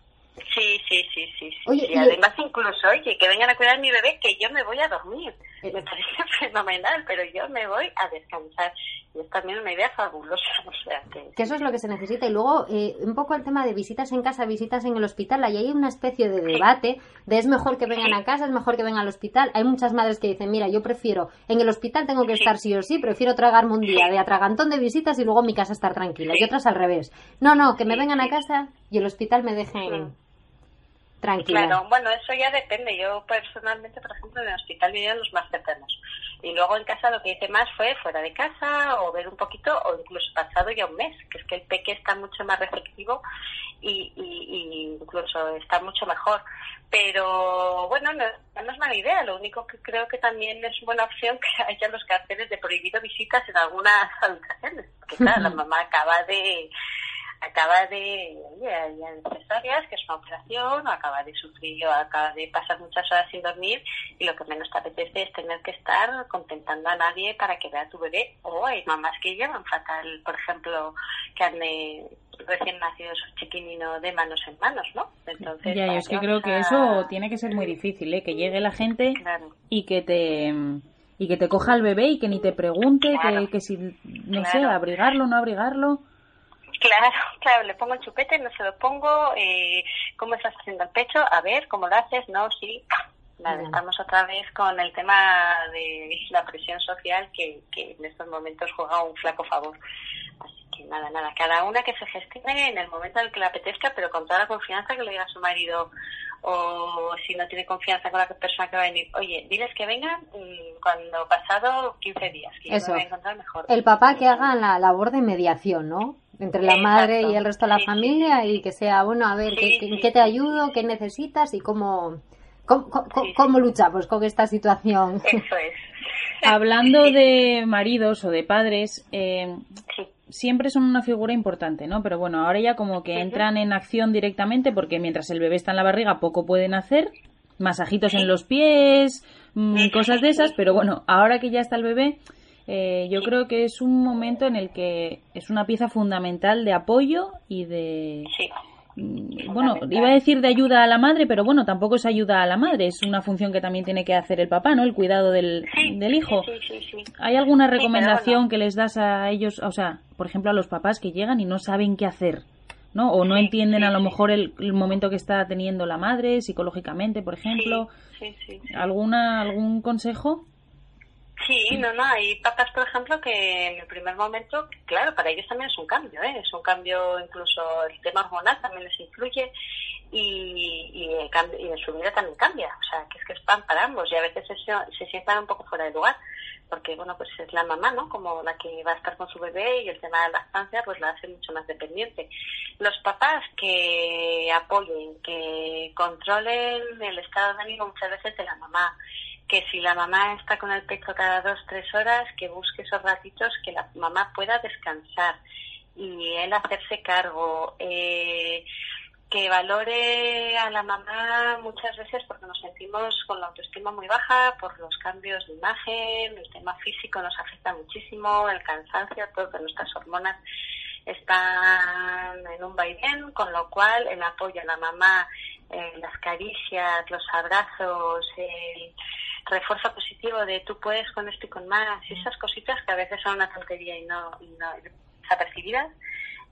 Sí, sí, sí, sí. y, además incluso, oye, que vengan a cuidar a mi bebé, que yo me voy a dormir. me parece [LAUGHS] fenomenal, pero yo me voy a descansar. Y es también una idea fabulosa, [LAUGHS] o sea que... Que eso es lo que se necesita. Y luego, eh, un poco el tema de visitas en casa, visitas en el hospital. Ahí hay una especie de debate de es mejor que vengan a casa, es mejor que vengan al hospital. Hay muchas madres que dicen, mira, yo prefiero, en el hospital tengo que estar sí o sí, prefiero tragarme un día de atragantón de visitas y luego en mi casa estar tranquila. Y otras al revés. No, no, que me vengan a casa y el hospital me dejen tranquila. Claro, bueno, eso ya depende. Yo personalmente, por ejemplo, en el hospital vivía los más cercanos. Y luego en casa lo que hice más fue fuera de casa o ver un poquito o incluso pasado ya un mes, que es que el peque está mucho más receptivo y, y, incluso está mucho mejor. Pero bueno, no, no, es mala idea. Lo único que creo que también es buena opción que haya los carteles de prohibido visitas en algunas habitaciones. Porque claro, la [LAUGHS] mamá acaba de acaba de, necesarias, que es una operación, o acaba de sufrir, o acaba de pasar muchas horas sin dormir, y lo que menos te apetece es tener que estar contentando a nadie para que vea a tu bebé. O hay mamás que llevan fatal, por ejemplo, que han de recién nacido su chiquinino de manos en manos, ¿no? Entonces, ya, yo es que creo que eso tiene que ser muy difícil, ¿eh? Que llegue la gente y que te y que te coja el bebé y que ni te pregunte que, que si, no sé, abrigarlo o no abrigarlo. Claro, [LAUGHS] claro, le pongo el chupete, no se lo pongo, eh, ¿cómo estás haciendo el pecho? A ver, ¿cómo lo haces? No, sí. Nada, estamos otra vez con el tema de [LAUGHS] la presión social que, que en estos momentos juega un flaco favor. Así que nada, nada, cada una que se gestione en el momento en el que le apetezca, pero con toda la confianza que le diga a su marido o si no tiene confianza con la persona que va a venir, oye, diles que vengan mm, cuando pasado 15 días, que Eso. voy a encontrar mejor. El papá que haga la labor de mediación, ¿no? entre la madre y el resto de la familia y que sea, bueno, a ver, ¿qué, te ayudo? ¿Qué necesitas? Y cómo, cómo, luchamos con esta situación. Eso es. Hablando [LAUGHS] de maridos o de padres, eh, siempre son una figura importante, ¿no? Pero bueno, ahora ya como que entran en acción directamente porque mientras el bebé está en la barriga poco pueden hacer, masajitos en los pies, mm, cosas de esas, pero bueno, ahora que ya está el bebé, eh, yo creo que es un momento en el que es una pieza fundamental de apoyo y de... Mm, bueno, iba a decir de ayuda a la madre, pero bueno, tampoco es ayuda a la madre, es una función que también tiene que hacer el papá, ¿no? El cuidado del, del hijo. ¿Hay alguna recomendación que les das a ellos, o sea, por ejemplo, a los papás que llegan y no saben qué hacer? ¿no? O no entienden a lo mejor el, el, momento que está teniendo la madre psicológicamente, por ejemplo. ¿Alguna, ¿Algún consejo? Sí, no, no, hay papás, por ejemplo, que en el primer momento, claro, para ellos también es un cambio, ¿eh? es un cambio, incluso el tema hormonal también les influye y, y, y en su vida también cambia, o sea, que es que es pan para ambos y a veces se, se sientan un poco fuera de lugar porque, bueno, pues es la mamá, ¿no? Como la que va a estar con su bebé y el tema de la lactancia, pues la hace mucho más dependiente. Los papás que apoyen, que controlen el estado de ánimo muchas veces de la mamá, que si la mamá está con el pecho cada dos, tres horas, que busque esos ratitos que la mamá pueda descansar y él hacerse cargo. Eh, que valore a la mamá muchas veces porque nos sentimos con la autoestima muy baja por los cambios de imagen, el tema físico nos afecta muchísimo, el cansancio, todo nuestras hormonas están en un vaivén, con lo cual el apoyo a la mamá, eh, las caricias, los abrazos, el refuerzo positivo de tú puedes con esto y con más, esas cositas que a veces son una tontería y no, y no desapercibidas,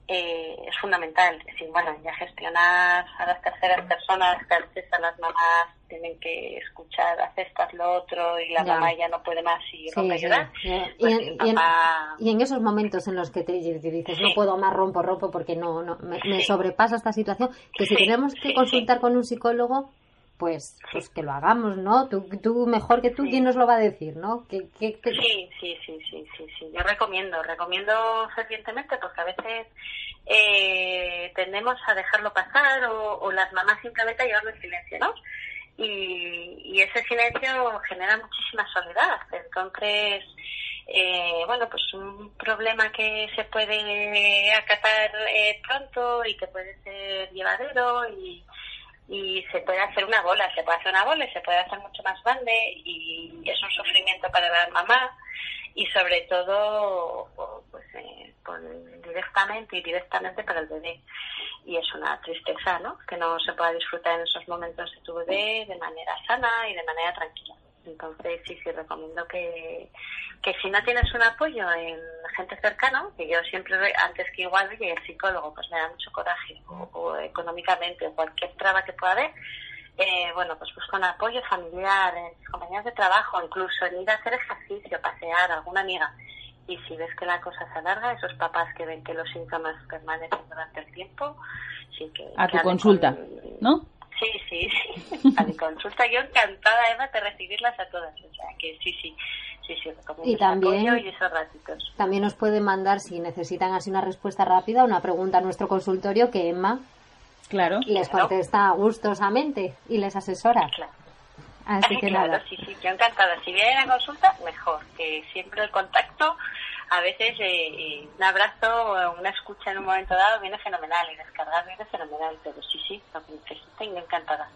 eh, es fundamental. Es decir, bueno, ya gestionar a las terceras personas, que a veces a las mamás tienen que escuchar, hacer esto, lo otro, y la mamá ya no puede más y rompe llorar. Pues y, en, esos momentos en los que te, dices, no puedo más, rompo, rompo, porque no, no me, me sobrepasa esta situación, que si tenemos que consultar con un psicólogo, pues, pues que lo hagamos, ¿no? Tú, tú mejor que tú, ¿quién nos lo va a decir, no? Sí, sí, sí, sí, sí, sí, Yo recomiendo, recomiendo fervientemente porque a veces eh, tendemos a dejarlo pasar o, las mamás simplemente a llevarlo en silencio, ¿no? Y, y ese silencio genera muchísima soledad. Entonces, eh, bueno, pues un problema que se puede acatar eh, pronto y que puede ser llevadero y y se puede hacer una bola, se puede hacer una bola y se puede hacer mucho más grande y es un sufrimiento para la mamá y sobre todo pues, eh, directamente y directamente para el bebé y es una tristeza ¿no? que no se pueda disfrutar en esos momentos de tu bebé de manera sana y de manera tranquila Entonces, sí, sí, recomiendo que, que si no tienes un apoyo en gente cercana, que yo siempre, antes que igual, oye, el psicólogo, pues me da mucho coraje, o, económicamente, o cualquier traba que pueda haber, eh, bueno, pues busca un apoyo familiar, en compañías de trabajo, incluso en ir a hacer ejercicio, pasear, alguna amiga. Y si ves que la cosa se alarga, esos papás que ven que los síntomas permanecen durante el tiempo, sí que... A tu consulta, ¿no? Sí, sí, sí. [LAUGHS] A mi consulta, yo encantada, Eva, de recibirlas a todas. O sea, que sí, sí, sí, sí, y también, y esos ratitos. También nos pueden mandar, si necesitan así una respuesta rápida, una pregunta a nuestro consultorio que Emma claro, les contesta gustosamente y les asesora. Claro. Así [LAUGHS] que claro, nada. Sí, sí, yo encantada. Si vienen a consulta, mejor. Que siempre el contacto, a veces eh, eh, un abrazo, una escucha en un momento dado viene fenomenal y descargar viene fenomenal. Pero sí, sí, lo que necesiten, encantada.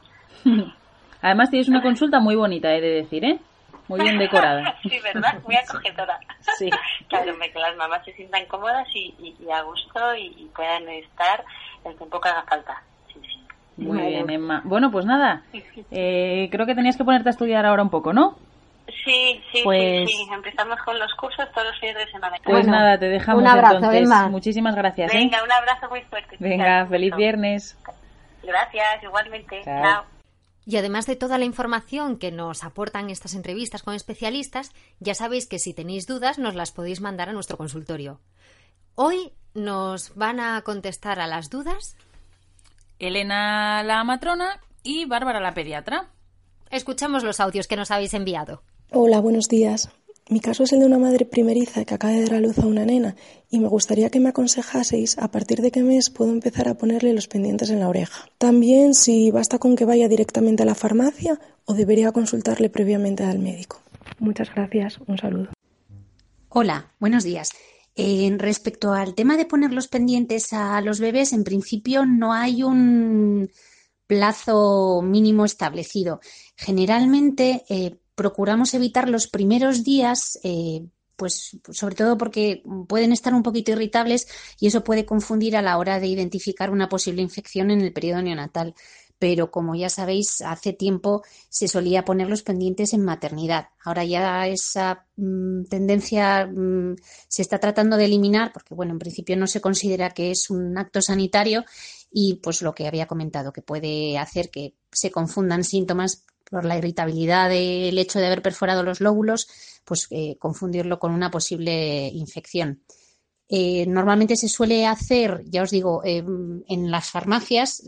[LAUGHS] Además tienes una consulta muy bonita, he de decir, ¿eh? Muy bien decorada. [LAUGHS] sí, ¿verdad? Muy acogedora. Sí. [LAUGHS] Claro, que las mamás se sientan cómodas y, y, a gusto y, y puedan estar el tiempo que haga falta. Muy bien, Emma. Bueno, pues nada, eh, creo que tenías que ponerte a estudiar ahora un poco, ¿no? Sí, sí, pues... sí, Empezamos con los cursos todos los fines de semana. Pues nada, te dejamos un abrazo, entonces. Emma. Muchísimas gracias. ¿eh? Venga, un abrazo muy fuerte. Venga, feliz viernes. Gracias, igualmente. Chao. Y además de toda la información que nos aportan estas entrevistas con especialistas, ya sabéis que si tenéis dudas nos las podéis mandar a nuestro consultorio. Hoy nos van a contestar a las dudas Elena la matrona y Bárbara la pediatra. Escuchamos los audios que nos habéis enviado. Hola, buenos días. Mi caso es el de una madre primeriza que acaba de dar a luz a una nena y me gustaría que me aconsejaseis a partir de qué mes puedo empezar a ponerle los pendientes en la oreja. También si basta con que vaya directamente a la farmacia o debería consultarle previamente al médico. Muchas gracias, un saludo. Hola, buenos días. En respecto al tema de poner los pendientes a los bebés, en principio no hay un plazo mínimo establecido. Generalmente eh, procuramos evitar los primeros días, eh, pues sobre todo porque pueden estar un poquito irritables y eso puede confundir a la hora de identificar una posible infección en el periodo neonatal pero como ya sabéis, hace tiempo se solía poner los pendientes en maternidad. Ahora ya esa mm, tendencia mm, se está tratando de eliminar porque, bueno, en principio no se considera que es un acto sanitario y pues lo que había comentado, que puede hacer que se confundan síntomas por la irritabilidad del hecho de haber perforado los lóbulos, pues eh, confundirlo con una posible infección. Eh, normalmente se suele hacer, ya os digo, em, en las farmacias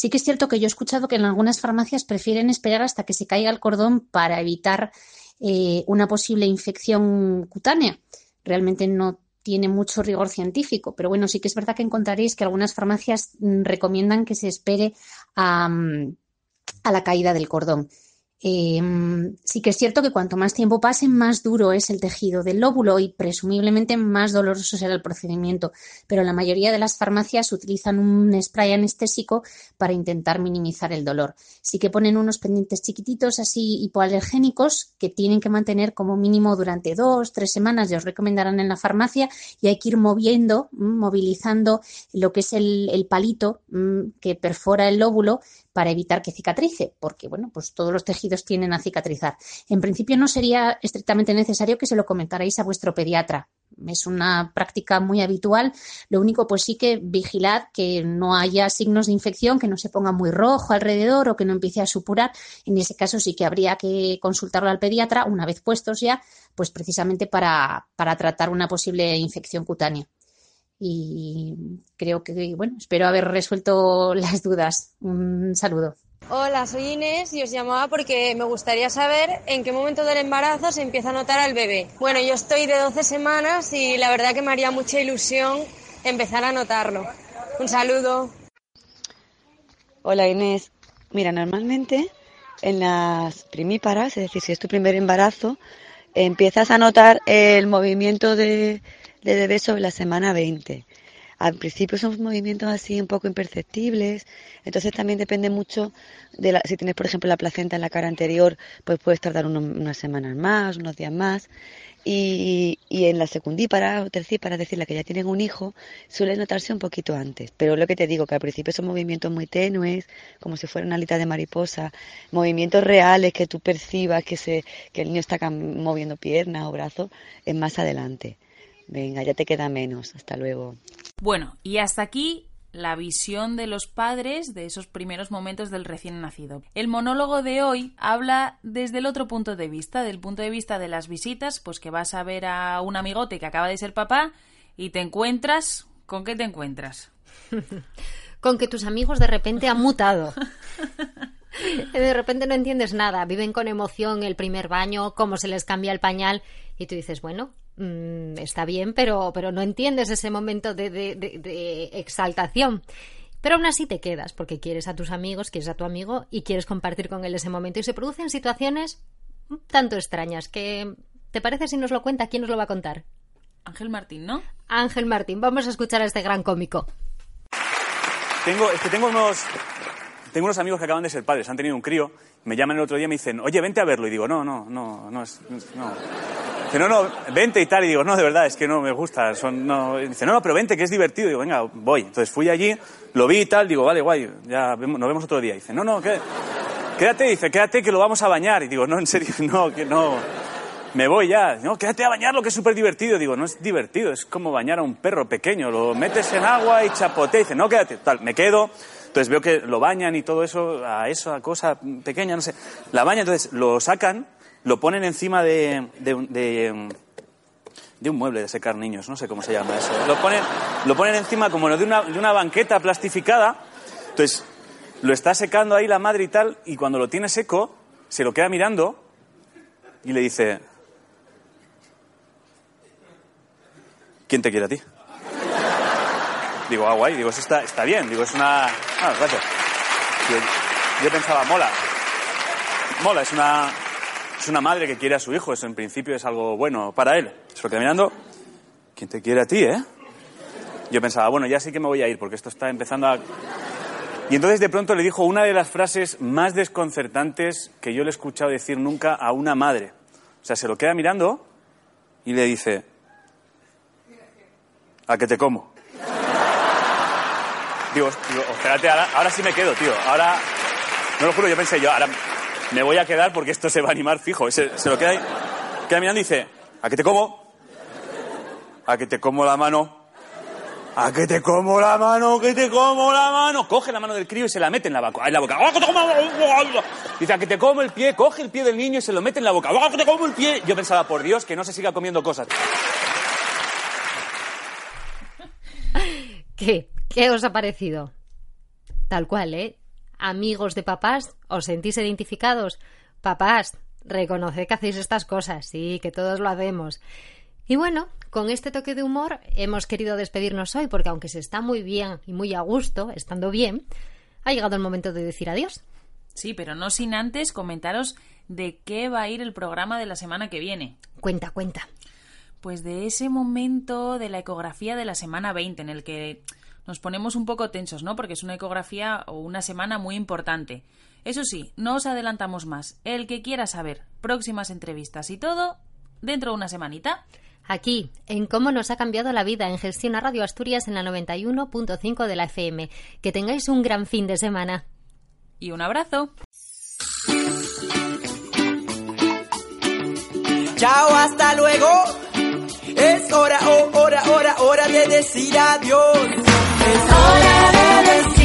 Sí que es cierto que yo he escuchado que en algunas farmacias prefieren esperar hasta que se caiga el cordón para evitar eh, una posible infección cutánea. Realmente no tiene mucho rigor científico, pero bueno, sí que es verdad que encontraréis que algunas farmacias mm, recomiendan que se espere a, mm, a la caída del cordón. Em, sí que es cierto que cuanto más tiempo pase, más duro es el tejido del lóbulo y presumiblemente más doloroso será el procedimiento. Pero la mayoría de las farmacias utilizan un spray anestésico para intentar minimizar el dolor. Sí que ponen unos pendientes chiquititos así hipoalergénicos que tienen que mantener como mínimo durante dos, tres semanas. Ya os recomendarán en la farmacia y hay que ir moviendo, mm, movilizando lo que es el, el palito mm, que perfora el lóbulo para evitar que cicatrice, porque bueno, pues todos los tejidos tienden a cicatrizar. En principio no sería estrictamente necesario que se lo comentarais a vuestro pediatra. Es una práctica muy habitual. Lo único, pues sí que vigilad que no haya signos de infección, que no se ponga muy rojo alrededor o que no empiece a supurar. En ese caso sí que habría que consultarlo al pediatra una vez puestos ya, pues precisamente para, para tratar una posible infección cutánea y creo que, bueno, espero haber resuelto [LAUGHS] las dudas. Un saludo. Hola, soy Inés y os llamaba porque me gustaría saber en qué momento del embarazo se empieza a notar al bebé. Bueno, yo estoy de 12 semanas y la verdad que me haría mucha ilusión empezar a notarlo. Un saludo. Hola Inés. Mira, normalmente en las primíparas, es decir, si es tu primer embarazo, empiezas a notar el movimiento de, de bebé sobre la semana 20. al principio son movimientos así un poco imperceptibles, entonces también depende mucho de la, si tienes, por ejemplo, la placenta en la cara anterior, pues puedes tardar unas semanas más, unos días más. Y, y en la secundípara o tercípara, es decir, la que ya tienen un hijo, suele notarse un poquito antes. Pero lo que te digo, que al principio son movimientos muy tenues, como si fuera una alita de mariposa, movimientos reales que tú percibas que, se, que el niño está moviendo piernas o brazos, es más adelante. Venga, ya te queda menos. Hasta luego. Bueno, y hasta aquí la visión de los padres de esos primeros momentos del recién nacido. El monólogo de hoy habla desde el otro punto de vista, del punto de vista de las visitas, pues que vas a ver a un amigote que acaba de ser papá y te encuentras... ¿Con qué te encuentras? [LAUGHS] Con que tus amigos de repente han mutado. [LAUGHS] De repente no entiendes nada, viven con emoción el primer baño, cómo se les cambia el pañal y tú dices, bueno, mm, está bien, pero, pero no entiendes ese momento de, de- de- de exaltación. Pero aún así te quedas porque quieres a tus amigos, quieres a tu amigo y quieres compartir con él ese momento y se producen situaciones un tanto extrañas que... ¿Te parece si nos lo cuenta? ¿Quién nos lo va a contar? Ángel Martín, ¿no? Ángel Martín, vamos a escuchar a este gran cómico. Tengo, es que tengo unos, tengo unos amigos que acaban de ser padres, han tenido un crío, me llaman el otro día y me dicen, oye, vente a verlo. Y digo, no, no, no, no, es, no. Dice, no, no, vente y tal. Y digo, no, de verdad, es que no me gusta. Son, no. Dice, no, no, pero vente, que es divertido. Y digo, venga, voy. Entonces fui allí, lo vi y tal, digo, vale, guay, ya nos vemos otro día. Dice, no, no, ¿qué? quédate, dice, quédate que lo vamos a bañar. Y digo, no, en serio, [LAUGHS] no, que no. Me voy ya. No, quédate a bañarlo, que es súper divertido. Digo, no es divertido, es como bañar a un perro pequeño. Lo metes en agua y chapotea. Dice, no, quédate. Tal, me quedo. Entonces veo que lo bañan y todo eso, a eso, a cosa pequeña, no sé. La bañan, entonces lo sacan, lo ponen encima de, de, de, de un mueble de secar niños, no sé cómo se llama eso. Lo ponen, lo ponen encima como de una, de una banqueta plastificada. Entonces lo está secando ahí la madre y tal, y cuando lo tiene seco, se lo queda mirando y le dice, ¿quién te quiere a ti? Digo, ah, guay, digo, está, está bien, digo, es una... Ah, gracias. Yo pensaba, mola. Mola, es una, es una madre que quiere a su hijo, eso en principio es algo bueno para él. Se lo queda mirando, ¿quién te quiere a ti, eh? Yo pensaba, bueno, ya sí que me voy a ir, porque esto está empezando a... Y entonces de pronto le dijo una de las frases más desconcertantes que yo le he escuchado decir nunca a una madre. O sea, se lo queda mirando y le dice, ¿a qué te como? Digo, espérate, ahora, ahora sí me quedo, tío. Ahora, no lo juro, yo pensé yo, ahora me voy a quedar porque esto se va a animar fijo. Se, se lo queda ahí, queda mirando y dice, ¿a qué te como? ¿A qué te como la mano? ¿A qué te como la mano? ¿Que te como la mano? Coge la mano del crío y se la mete en la. En la boca. ¡Ah! Dice, ¿a que te como el pie? Coge el pie del niño y se lo mete en la boca. ¡Ah, que te como el pie! Yo pensaba, por Dios, que no se siga comiendo cosas. [LAUGHS] ¿Qué? ¿Qué os ha parecido? Tal cual, ¿eh? Amigos de papás, ¿os sentís identificados? Papás, reconoced que hacéis estas cosas, sí, que todos lo hacemos. Y bueno, con este toque de humor hemos querido despedirnos hoy porque aunque se está muy bien y muy a gusto, estando bien, ha llegado el momento de decir adiós. Sí, pero no sin antes comentaros de qué va a ir el programa de la semana que viene. Cuenta, cuenta. Pues de ese momento de la ecografía de la semana 20, en el que nos ponemos un poco tensos, ¿no? Porque es una ecografía o una semana muy importante. Eso sí, no os adelantamos más. El que quiera saber próximas entrevistas y todo, dentro de una semanita. Aquí, en cómo nos ha cambiado la vida en Gestión a Radio Asturias en la 91.5 de la FM. Que tengáis un gran fin de semana. Y un abrazo. Chao, hasta luego. Es hora, oh, hora, hora, hora de decir adiós. Es hora de